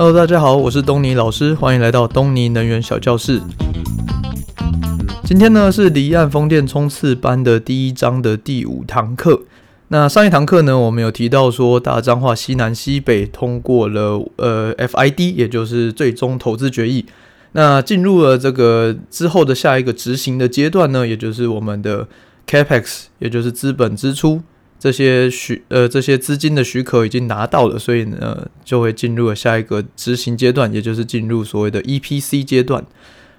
Hello，大家好，我是东尼老师，欢迎来到东尼能源小教室。今天呢是离岸风电冲刺班的第一章的第五堂课。那上一堂课呢，我们有提到说大彰化西南西北通过了呃 FID，也就是最终投资决议。那进入了这个之后的下一个执行的阶段呢，也就是我们的 Capex，也就是资本支出。这些许呃这些资金的许可已经拿到了，所以呢就会进入了下一个执行阶段，也就是进入所谓的 EPC 阶段。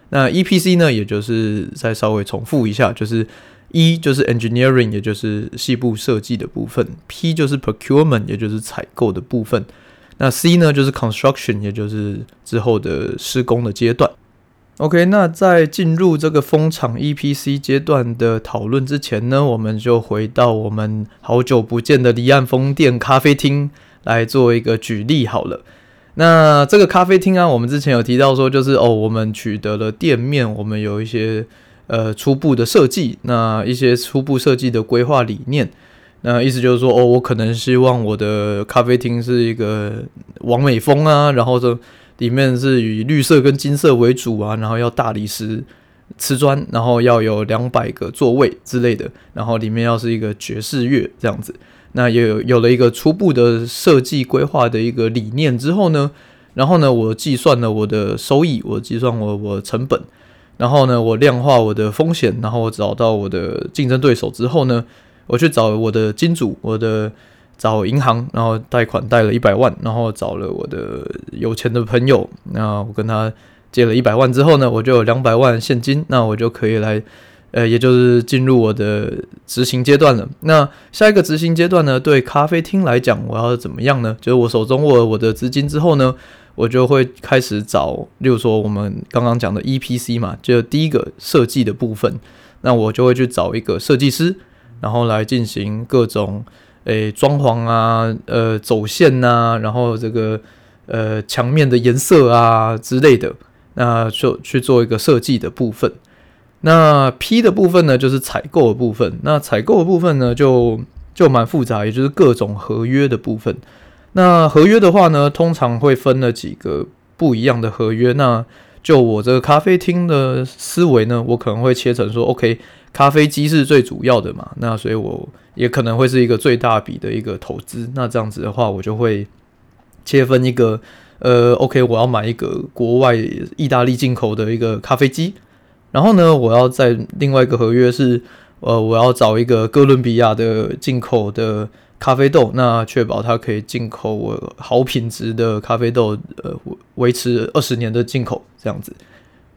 那 EPC 呢，也就是再稍微重复一下，就是 E 就是 Engineering，也就是细部设计的部分；P 就是 Procurement，也就是采购的部分；那 C 呢就是 Construction，也就是之后的施工的阶段。OK，那在进入这个风场 EPC 阶段的讨论之前呢，我们就回到我们好久不见的离岸风电咖啡厅来做一个举例好了。那这个咖啡厅啊，我们之前有提到说，就是哦，我们取得了店面，我们有一些呃初步的设计，那一些初步设计的规划理念，那意思就是说，哦，我可能希望我的咖啡厅是一个网美风啊，然后说。里面是以绿色跟金色为主啊，然后要大理石瓷砖，然后要有两百个座位之类的，然后里面要是一个爵士乐这样子。那也有有了一个初步的设计规划的一个理念之后呢，然后呢，我计算了我的收益，我计算我我成本，然后呢，我量化我的风险，然后我找到我的竞争对手之后呢，我去找我的金主，我的。找银行，然后贷款贷了一百万，然后找了我的有钱的朋友，那我跟他借了一百万之后呢，我就有两百万现金，那我就可以来，呃，也就是进入我的执行阶段了。那下一个执行阶段呢，对咖啡厅来讲，我要怎么样呢？就是我手中握了我的资金之后呢，我就会开始找，例如说我们刚刚讲的 EPC 嘛，就第一个设计的部分，那我就会去找一个设计师，然后来进行各种。诶，装潢啊，呃，走线呐、啊，然后这个呃墙面的颜色啊之类的，那就去做一个设计的部分。那 P 的部分呢，就是采购的部分。那采购的部分呢，就就蛮复杂，也就是各种合约的部分。那合约的话呢，通常会分了几个不一样的合约。那就我这个咖啡厅的思维呢，我可能会切成说，OK。咖啡机是最主要的嘛，那所以我也可能会是一个最大笔的一个投资。那这样子的话，我就会切分一个，呃，OK，我要买一个国外意大利进口的一个咖啡机，然后呢，我要在另外一个合约是，呃，我要找一个哥伦比亚的进口的咖啡豆，那确保它可以进口我好品质的咖啡豆，呃，维持二十年的进口这样子。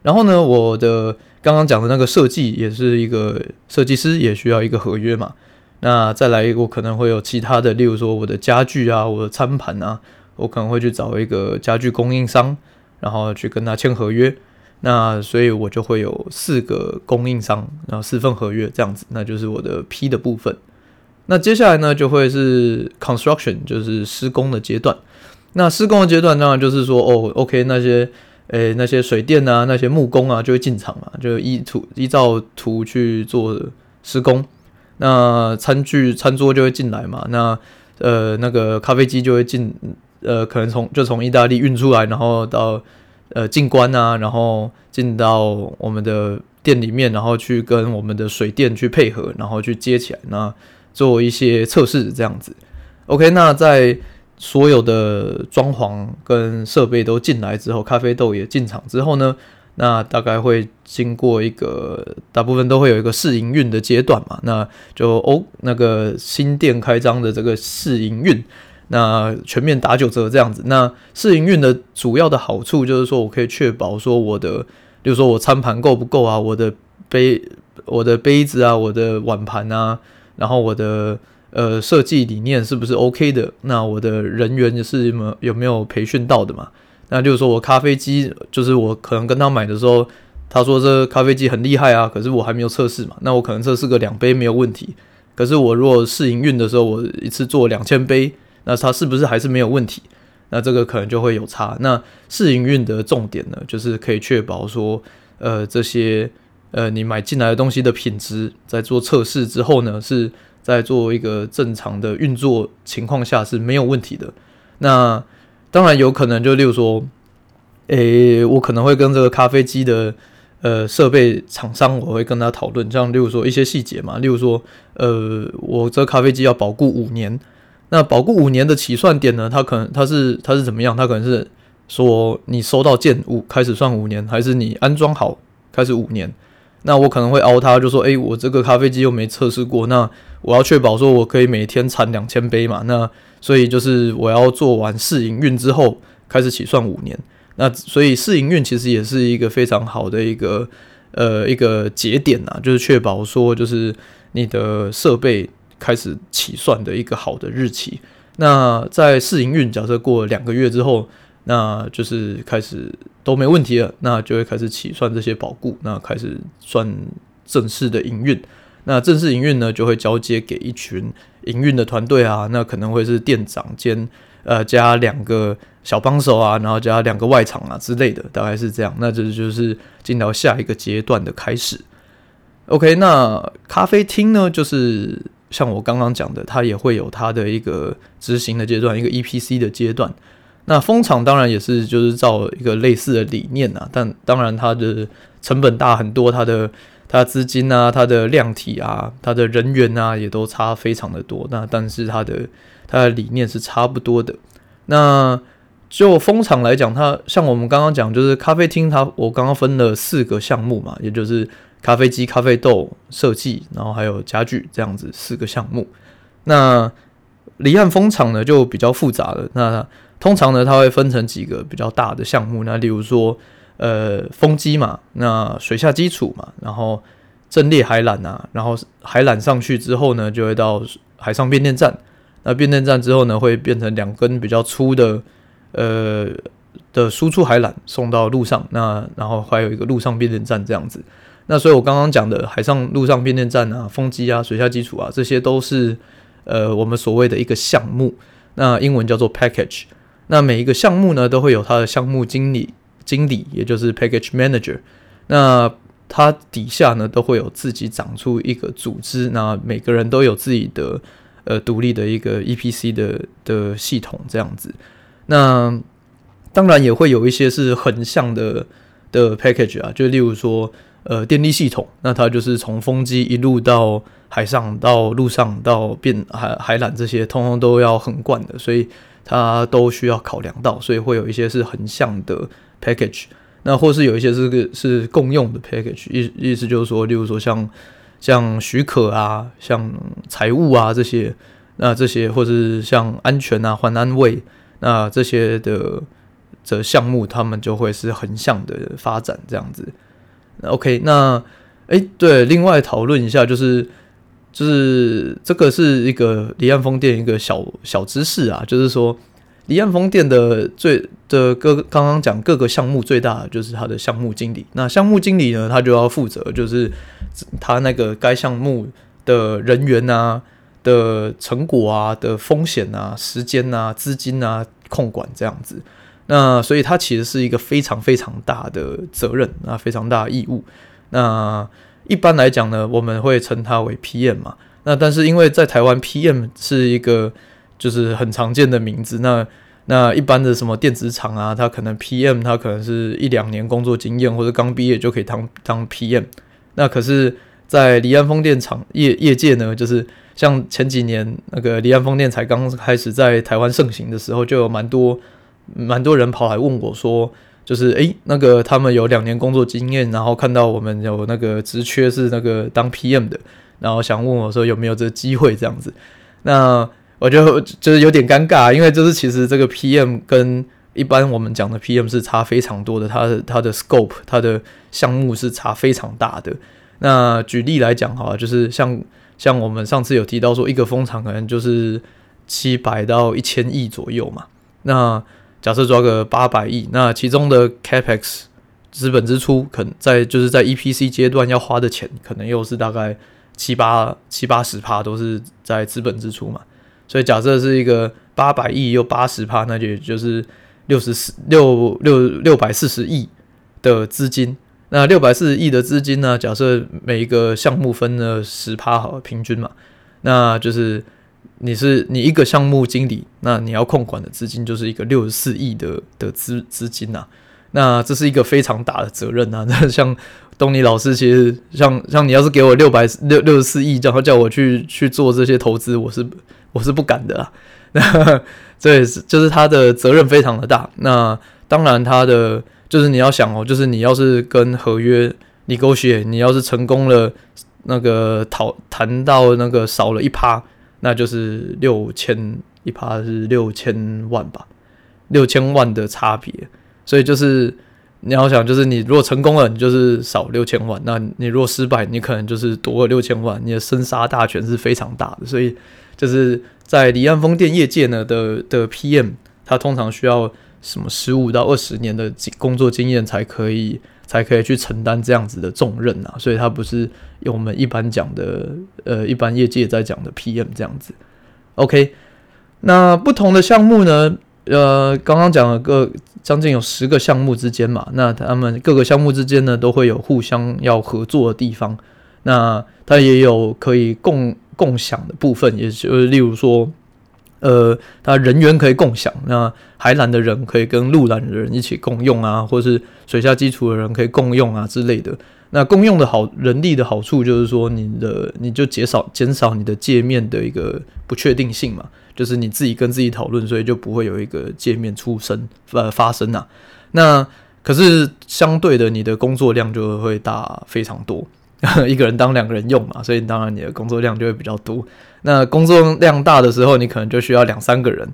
然后呢，我的。刚刚讲的那个设计也是一个设计师，也需要一个合约嘛。那再来，我可能会有其他的，例如说我的家具啊，我的餐盘啊，我可能会去找一个家具供应商，然后去跟他签合约。那所以我就会有四个供应商，然后四份合约这样子，那就是我的 P 的部分。那接下来呢，就会是 Construction，就是施工的阶段。那施工的阶段当然就是说，哦，OK，那些。诶、那些水电啊，那些木工啊，就会进场嘛，就依图依照图去做施工。那餐具、餐桌就会进来嘛。那呃，那个咖啡机就会进，呃，可能从就从意大利运出来，然后到呃进关啊，然后进到我们的店里面，然后去跟我们的水电去配合，然后去接起来，那做一些测试这样子。OK，那在。所有的装潢跟设备都进来之后，咖啡豆也进场之后呢，那大概会经过一个大部分都会有一个试营运的阶段嘛，那就哦那个新店开张的这个试营运，那全面打九折这样子。那试营运的主要的好处就是说我可以确保说我的，比如说我餐盘够不够啊，我的杯、我的杯子啊，我的碗盘啊，然后我的。呃，设计理念是不是 OK 的？那我的人员也是有有没有培训到的嘛？那就是说我咖啡机，就是我可能跟他买的时候，他说这咖啡机很厉害啊，可是我还没有测试嘛。那我可能测试个两杯没有问题，可是我如果试营运的时候，我一次做两千杯，那它是不是还是没有问题？那这个可能就会有差。那试营运的重点呢，就是可以确保说，呃，这些呃你买进来的东西的品质，在做测试之后呢是。在做一个正常的运作情况下是没有问题的。那当然有可能就例如说，诶、我可能会跟这个咖啡机的呃设备厂商，我会跟他讨论，像例如说一些细节嘛，例如说，呃，我这咖啡机要保固五年，那保固五年的起算点呢，它可能它是它是怎么样？它可能是说你收到件五开始算五年，还是你安装好开始五年？那我可能会凹他，就说，诶、我这个咖啡机又没测试过，那我要确保说我可以每天产两千杯嘛，那所以就是我要做完试营运之后开始起算五年，那所以试营运其实也是一个非常好的一个呃一个节点呐，就是确保说就是你的设备开始起算的一个好的日期。那在试营运，假设过了两个月之后。那就是开始都没问题了，那就会开始起算这些保固，那开始算正式的营运。那正式营运呢，就会交接给一群营运的团队啊，那可能会是店长兼呃加两个小帮手啊，然后加两个外场啊之类的，大概是这样。那这就是进到下一个阶段的开始。OK，那咖啡厅呢，就是像我刚刚讲的，它也会有它的一个执行的阶段，一个 EPC 的阶段。那蜂场当然也是就是照一个类似的理念呐，但当然它的成本大很多，它的它的资金啊，它的量体啊，它的人员啊也都差非常的。多。那但是它的。它的。理念是差不多的。那就蜂场来讲，它像我们刚刚讲，就是咖啡厅，它我刚刚分了四个项目嘛，也就是咖啡机、咖啡豆设计，然后还有家具这样子四个项目。那离岸蜂场呢就比较复杂了。那通常呢，它会分成几个比较大的。项目。那例如说，呃，风机嘛，那水下基础嘛，然后阵列海缆啊，然后海缆上去之后呢，就会到海上变电站。那变电站之后呢，会变成两根比较粗的，呃的输出海缆送到陆上。那然后还有一个陆上变电站这样子。那所以我刚刚讲的海上、陆上变电站啊，风机啊，水下基础啊，这些都是呃我们所谓的一个项目。那英文叫做 package。那每一个项目呢，都会有它的项目经理，经理也就是 package manager。那他底下呢，都会有自己长出一个组织。那每个人都有自己的呃独立的一个 EPC 的的系统这样子。那当然也会有一些是横向的的 package 啊，就例如说呃电力系统，那它就是从风机一路到海上到陆上到变海海缆这些，通通都要横贯的，所以。它都需要考量到，所以会有一些是横向的 package，那或是有一些是个是共用的 package，意意思就是说，例如说像像许可啊，像财务啊这些，那这些或是像安全啊、换安慰，那这些的这项目，他们就会是横向的发展这样子。OK，那哎、对，另外讨论一下就是。就是这个是一个离岸风电一个小小知识啊，就是说离岸风电的最的各刚刚讲各个项目最大的就是他的项目经理。那项目经理呢，他就要负责就是他那个该项目的人员啊的成果啊的风险啊时间啊资金啊控管这样子。那所以他其实是一个非常非常大的责任啊，非常大的义务。那一般来讲呢，我们会称他为 PM 嘛。那但是因为在台湾 PM 是一个就是很常见的名字。那那一般的什么电子厂啊，它可能 PM 它可能是一两年工作经验或者刚毕业就可以当当 PM。那可是，在离岸风电厂业业界呢，就是像前几年那个离岸风电才刚开始在台湾盛行的时候，就有蛮多蛮多人跑来问我说。就是诶，那个他们有两年工作经验，然后看到我们有那个职缺是那个当 PM 的，然后想问我说有没有这机会这样子。那我就就是有点尴尬，因为就是其实这个 PM 跟一般我们讲的 PM 是差非常多的，它的它的 scope 它的项目是差非常大的。那举例来讲哈，就是像像我们上次有提到说，一个风场可能就是七百到一千亿左右嘛，那。假设抓个八百亿，那其中的 capex 资本支出，可能在就是在 EPC 阶段要花的钱，可能又是大概七八七八十趴都是在资本支出嘛。所以假设是一个八百亿又八十趴，那就也就是六十四六六六百四十亿的资金。那六百四十亿的资金呢？假设每一个项目分了十趴好，平均嘛，那就是你是你一个项目经理，那你要控管的资金就是一个六十四亿的的资资金呐、啊，那这是一个非常大的责任呐、啊。那像东尼老师，其实像像你要是给我六百六六十四亿，然后叫我去去做这些投资，我是我是不敢的啦。那这也是就是他的责任非常的大。那当然他的就是你要想哦，就是你要是跟合约你勾血你要是成功了，那个讨谈到那个少了一趴。那就是六千一趴是六千万吧，六千万的差别，所以就是你要想，就是你如果成功了，你就是少六千万；那你如果失败，你可能就是多了六千万，你的生杀大权是非常大的。所以就是在离岸风电业界呢的的 PM，他通常需要什么十五到二十年的工作经验才可以。才可以去承担这样子的重任啊，所以它不是用我们一般讲的，呃，一般业界在讲的 PM 这样子。OK，那不同的项目呢，呃，刚刚讲了个将近有十个项目之间嘛，那他们各个项目之间呢都会有互相要合作的地方，那它也有可以共共享的部分，也就是例如说。呃，他人员可以共享，那海缆的人可以跟陆缆的人一起共用啊，或是水下基础的人可以共用啊之类的。那共用的好人力的好处就是说，你的你就减少减少你的界面的一个不确定性嘛，就是你自己跟自己讨论，所以就不会有一个界面出生呃发生啊。那可是相对的，你的工作量就会大非常多。一个人当两个人用嘛，所以当然你的工作量就会比较多。那工作量大的时候，你可能就需要两三个人。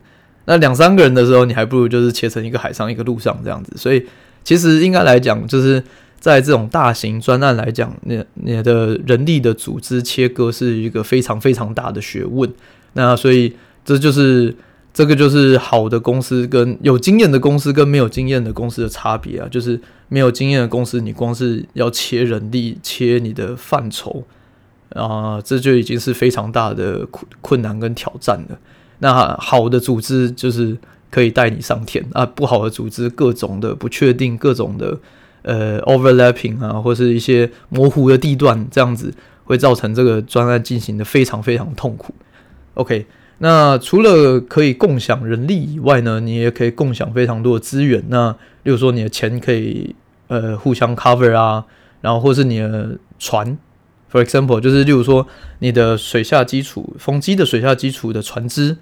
那两三个人的时候，你还不如就是切成一个海上一个陆上这样子。所以其实应该来讲，就是在这种大型专案来讲，你你的人力的组织切割是一个非常非常大的学问。那所以这就是。这个就是好的公司跟有经验的公司跟没有经验的公司的差别啊，就是没有经验的公司，你光是要切人力、切你的范畴啊，这就已经是非常大的困困难跟挑战了。那好的组织就是可以带你上天啊，不好的组织各种的不确定、各种的呃 overlapping 啊，或是一些模糊的地段，这样子会造成这个专案进行的非常非常痛苦。OK。那除了可以共享人力以外呢，你也可以共享非常多的资源。那例如说你的钱可以呃互相 cover 啊，然后或是你的船，for example，就是例如说你的水下基础风机的水下基础的船只，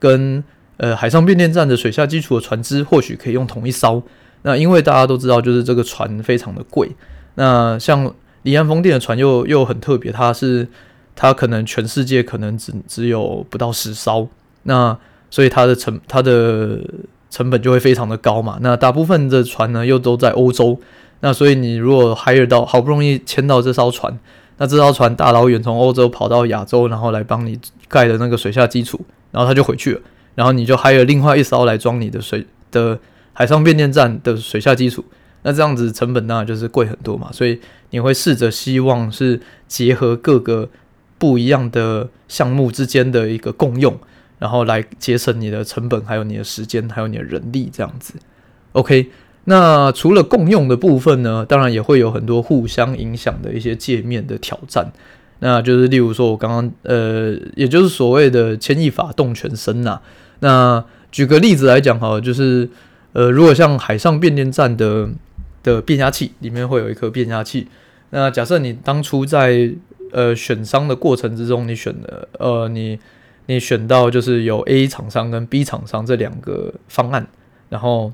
跟呃海上变电站的水下基础的船只，或许可以用同一艘。那因为大家都知道，就是这个船非常的贵。那像离岸风电的船又又很特别，它是。它可能全世界可能只只有不到十艘，那所以它的成它的成本就会非常的高嘛。那大部分的船呢又都在欧洲，那所以你如果 hire 到好不容易签到这艘船，那这艘船大老远从欧洲跑到亚洲，然后来帮你盖的那个水下基础，然后它就回去了，然后你就 hire 另外一艘来装你的水的海上变电站的水下基础，那这样子成本当然就是贵很多嘛。所以你会试着希望是结合各个。不一样的项目之间的一个共用，然后来节省你的成本，还有你的时间，还有你的人力，这样子。OK，那除了共用的部分呢，当然也会有很多互相影响的一些界面的挑战。那就是例如说，我刚刚呃，也就是所谓的牵一发动全身呐。那举个例子来讲哈，就是呃，如果像海上变电站的的变压器里面会有一颗变压器，那假设你当初在呃，选商的过程之中，你选的呃，你你选到就是有 A 厂商跟 B 厂商这两个方案，然后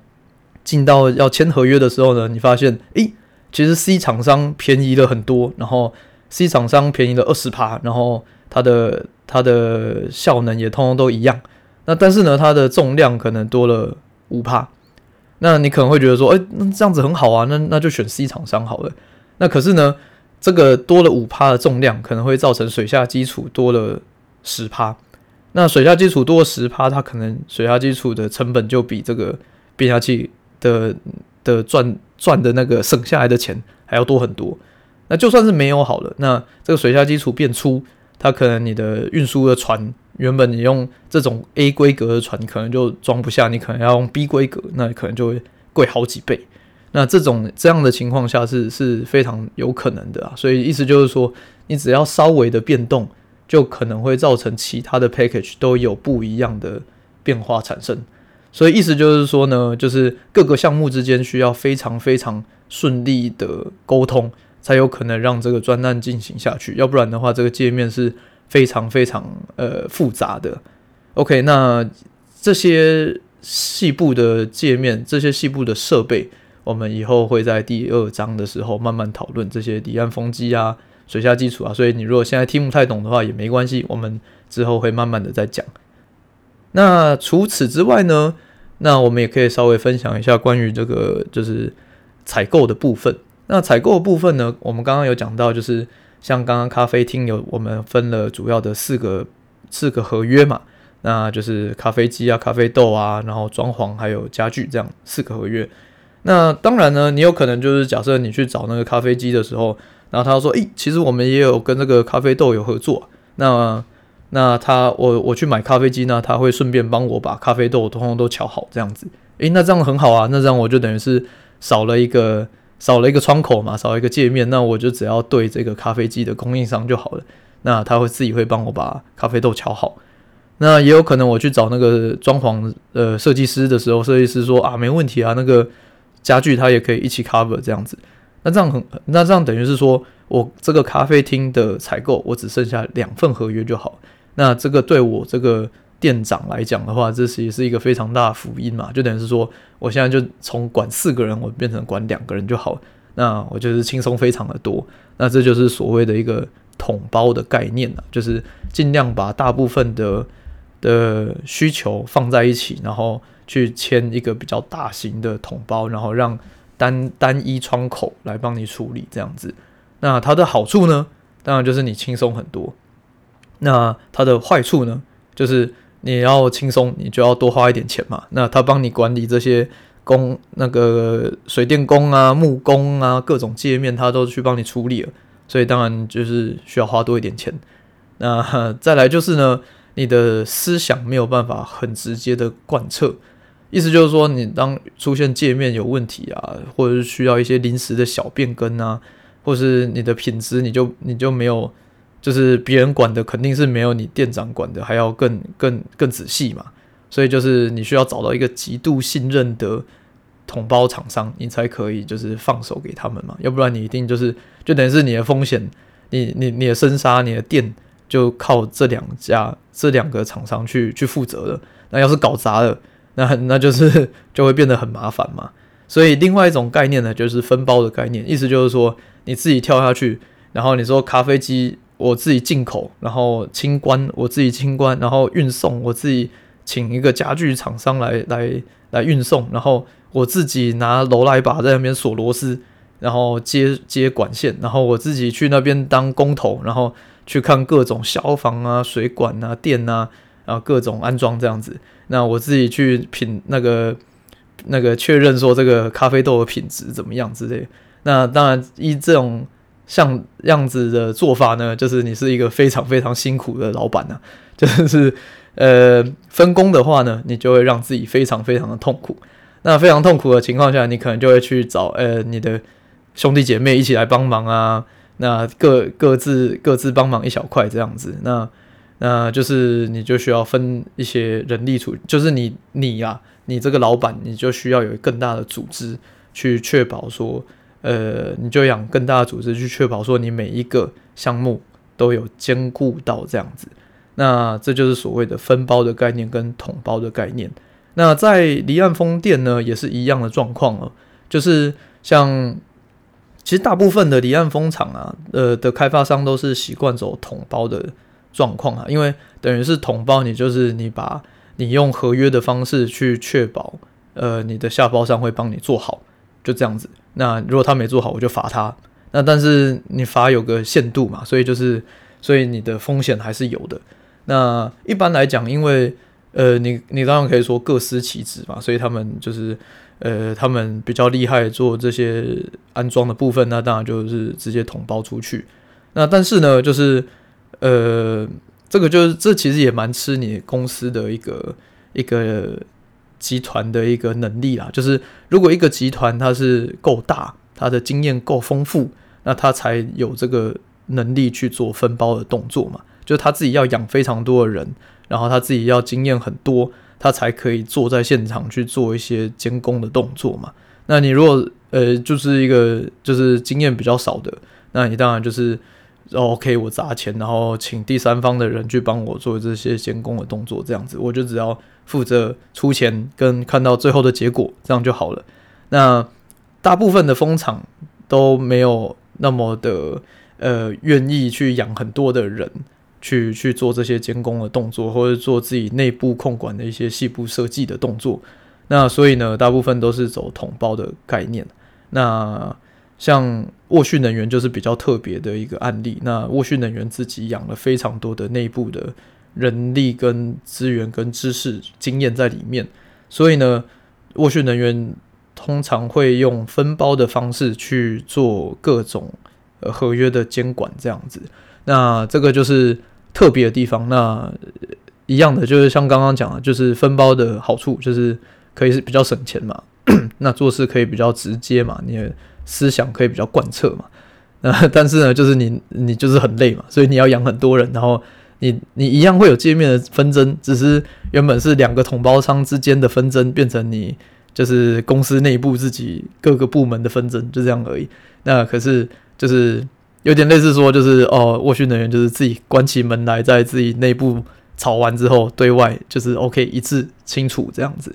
进到要签合约的时候呢，你发现，诶，其实 C 厂商便宜了很多，然后 C 厂商便宜了二十趴，然后它的它的效能也通通都一样，那但是呢，它的重量可能多了五趴，那你可能会觉得说，诶，那这样子很好啊，那那就选 C 厂商好了，那可是呢？这个多了五趴的重量，可能会造成水下基础多了十趴。那水下基础多了十趴，它可能水下基础的成本就比这个变压器的的赚赚的那个省下来的钱还要多很多。那就算是没有好了，那这个水下基础变粗，它可能你的运输的船原本你用这种 A 规格的船，可能就装不下，你可能要用 B 规格，那可能就会贵好几倍。那这种这样的情况下是是非常有可能的啊，所以意思就是说，你只要稍微的变动，就可能会造成其他的 package 都有不一样的变化产生。所以意思就是说呢，就是各个项目之间需要非常非常顺利的沟通，才有可能让这个专案进行下去。要不然的话，这个界面是非常非常呃复杂的。OK，那这些细部的界面，这些细部的设备，我们以后会在第二章的时候慢慢讨论这些离岸风机啊、水下基础啊。所以你如果现在听不太懂的话也没关系，我们之后会慢慢的再讲。那除此之外呢？那我们也可以稍微分享一下关于这个就是采购的部分。那采购的部分呢，我们刚刚有讲到，就是像刚刚咖啡厅有我们分了主要的四个四个合约嘛，那就是咖啡机啊、咖啡豆啊，然后装潢还有家具这样四个合约。那当然呢，你有可能就是假设你去找那个咖啡机的时候，然后他说：“诶，其实我们也有跟这个咖啡豆有合作。”那那他我我去买咖啡机呢，他会顺便帮我把咖啡豆通通都乔好，这样子。诶，那这样很好啊，那这样我就等于是少了一个少了一个窗口嘛，少了一个界面，那我就只要对这个咖啡机的供应商就好了。那他会自己会帮我把咖啡豆乔好。那也有可能我去找那个装潢呃设计师的时候，设计师说啊没问题啊，那个家具他也可以一起 cover 这样子。那这样很那这样等于是说我这个咖啡厅的采购我只剩下两份合约就好。那这个对我这个店长来讲的话，这是也是一个非常大的福音嘛，就等于是说，我现在就从管四个人，我变成管两个人就好，那我就是轻松非常的多。那这就是所谓的一个统包的概念啊，就是尽量把大部分的的需求放在一起，然后去签一个比较大型的统包，然后让单单一窗口来帮你处理这样子。那它的好处呢，当然就是你轻松很多。那它的坏处呢，就是你要轻松，你就要多花一点钱嘛。那他帮你管理这些工，那个水电工啊、木工啊，各种界面，他都去帮你处理了，所以当然就是需要花多一点钱。那再来就是呢，你的思想没有办法很直接的贯彻，意思就是说，你当出现界面有问题啊，或者是需要一些临时的小变更啊，或是你的品质，你就你就没有。就是别人管的肯定是没有你店长管的还要更更更仔细嘛，所以就是你需要找到一个极度信任的统包厂商，你才可以就是放手给他们嘛，要不然你一定就是就等于是你的风险，你你你的生杀，你的店就靠这两家这两个厂商去去负责了。那要是搞砸了，那那就是就会变得很麻烦嘛。所以另外一种概念呢，就是分包的概念，意思就是说你自己跳下去，然后你说咖啡机。我自己进口，然后清关，我自己清关，然后运送，我自己请一个家具厂商来来来运送，然后我自己拿楼来把在那边锁螺丝，然后接接管线，然后我自己去那边当工头，然后去看各种消防啊、水管啊、电啊，然后各种安装这样子。那我自己去品那个那个确认说这个咖啡豆的品质怎么样之类。那当然依这种。像样子的做法呢，就是你是一个非常非常辛苦的老板呐、就是呃分工的话呢，你就会让自己非常非常的痛苦。那非常痛苦的情况下，你可能就会去找呃你的兄弟姐妹一起来帮忙啊，那各各自各自帮忙一小块这样子。那那就是你就需要分一些人力处，就是你你呀、啊，你这个老板你就需要有更大的组织去确保说。呃，你就养更大的组织去确保说你每一个项目都有兼顾到这样子，那这就是所谓的分包的概念跟统包的概念。那在离岸风电呢，也是一样的状况了，就是像其实大部分的离岸风场啊，呃的开发商都是习惯走统包的状况啊，因为等于是统包，你就是你把你用合约的方式去确保，呃，你的下包商会帮你做好。就这样子，那如果他没做好，我就罚他。那但是你罚有个限度嘛，所以就是，所以你的风险还是有的。那一般来讲，因为呃，你你当然可以说各司其职嘛，所以他们就是呃，他们比较厉害做这些安装的部分，那当然就是直接统包出去。那但是呢，就是呃，这个就是这其实也蛮吃你公司的一个一个。集团的一个能力啦，就是如果一个集团它是够大，它的经验够丰富，那它才有这个能力去做分包的动作嘛。就他自己要养非常多的人，然后他自己要经验很多，他才可以坐在现场去做一些监工的动作嘛。那你如果呃就是一个就是经验比较少的，那你当然就是。OK，我砸钱，然后请第三方的人去帮我做这些监工的动作，这样子我就只要负责出钱跟看到最后的结果，这样就好了。那大部分的风场都没有那么的呃愿意去养很多的人去去做这些监工的动作，或者做自己内部控管的一些细部设计的动作。那所以呢，大部分都是走统包的概念。那像沃旭能源就是比较特别的一个案例。那沃旭能源自己养了非常多的内部的人力跟资源跟知识经验在里面，所以呢，沃旭能源通常会用分包的方式去做各种呃合约的监管，这样子。那这个就是特别的地方。那一样的就是像刚刚讲的，就是分包的好处就是可以是比较省钱嘛，那做事可以比较直接嘛，你也。思想可以比较贯彻嘛，那但是呢，就是你你就是很累嘛，所以你要养很多人，然后你你一样会有界面的纷争，只是原本是两个同胞商之间的纷争，变成你就是公司内部自己各个部门的纷争，就这样而已。那可是就是有点类似说，就是哦，沃旭能源就是自己关起门来，在自己内部吵完之后，对外就是 OK 一致清楚这样子。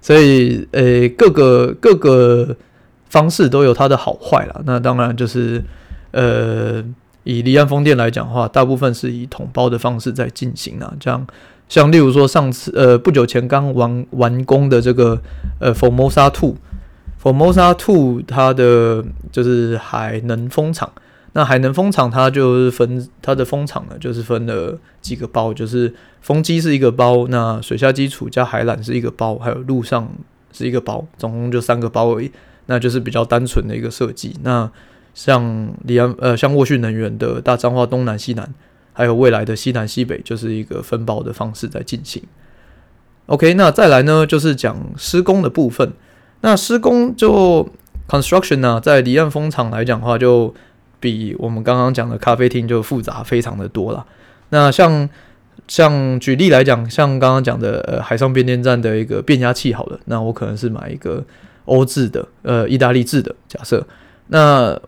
所以呃、各个各个。方式都有它的好坏啦，那当然就是，呃，以离岸风电来讲的话，大部分是以统包的方式在进行啊。这样，像例如说上次呃不久前刚完完工的这个呃 Formosa Two，Formosa Two 它的就是海能风场，那海能风场它就是分它的风场呢，就是分了几个包，就是风机是一个包，那水下基础加海缆是一个包，还有陆上是一个包，总共就三个包而已。那就是比较单纯的一个设计。那像离岸呃，像沃讯能源的大彰化东南西南，还有未来的西南西北，就是一个分包的方式在进行。OK，那再来呢，就是讲施工的部分。那施工就 construction 呢、在离岸风场来讲的话，就比我们刚刚讲的咖啡厅就复杂非常的多了。那像像举例来讲，像刚刚讲的呃海上变电站的一个变压器，好了，那我可能是买一个。欧制的，呃，意大利制的假设，那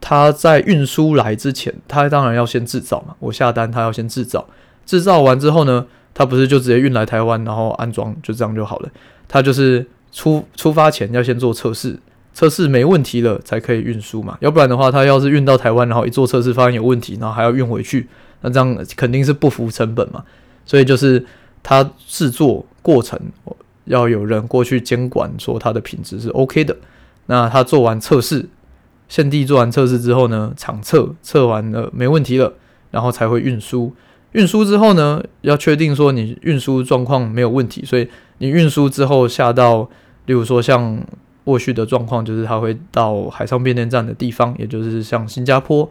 他在运输来之前，他当然要先制造嘛。我下单，他要先制造，制造完之后呢，他不是就直接运来台湾，然后安装，就这样就好了。他就是出出发前要先做测试，测试没问题了才可以运输嘛。要不然的话，他要是运到台湾，然后一做测试发现有问题，然后还要运回去，那这样肯定是不符成本嘛。所以就是他制作过程。要有人过去监管，说它的品质是 OK 的。那他做完测试，现地做完测试之后呢，场测测完了没问题了，然后才会运输。运输之后呢，要确定说你运输状况没有问题，所以你运输之后下到，例如说像沃旭的状况，就是它会到海上变电站的地方，也就是像新加坡。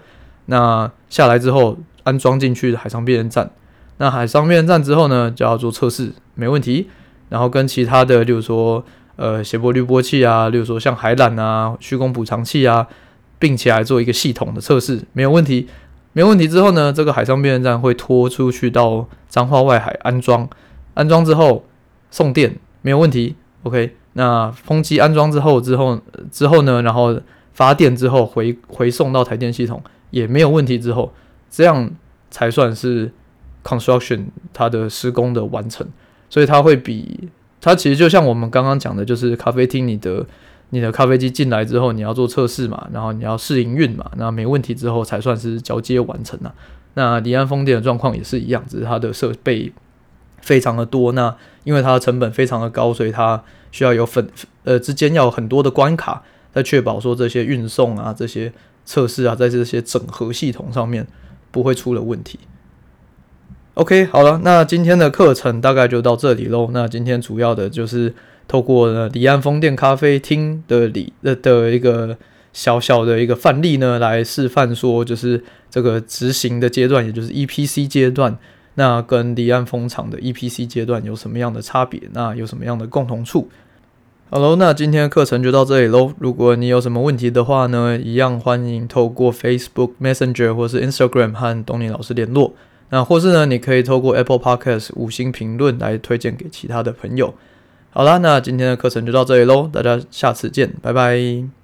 那下来之后安装进去海上变电站，那海上变电站之后呢，就要做测试，没问题。然后跟其他的，例如说，呃，谐波滤波器啊，例如说像海缆啊、虚功补偿器啊，并且来做一个系统的测试，没有问题。没有问题之后呢，这个海上变电站会拖出去到彰化外海安装，安装之后送电，没有问题。OK，那风机安装之后之后之后呢，然后发电之后回回送到台电系统也没有问题之后，这样才算是 construction 它的施工的完成。所以它会比它其实就像我们刚刚讲的，就是咖啡厅，你的你的咖啡机进来之后，你要做测试嘛，然后你要试营运嘛，那没问题之后才算是交接完成了。那离岸风电的状况也是一样，只是它的设备非常的多，那因为它的成本非常的高，所以它需要有粉呃之间要有很多的关卡，在确保说这些运送啊、这些测试啊，在这些整合系统上面不会出了问题。OK，好了，那今天的课程大概就到这里喽。那今天主要的就是透过呢离岸风电咖啡厅的里的的一个小小的一个范例呢，来示范说，就是这个执行的阶段，也就是 EPC 阶段，那跟离岸风场的 EPC 阶段有什么样的差别？那有什么样的共同处？好喽，那今天的课程就到这里喽。如果你有什么问题的话呢，一样欢迎透过 Facebook Messenger 或是 Instagram 和东尼老师联络。那或是呢，你可以透过 Apple Podcast 五星评论来推荐给其他的朋友。好啦，那今天的课程就到这里喽，大家下次见，拜拜。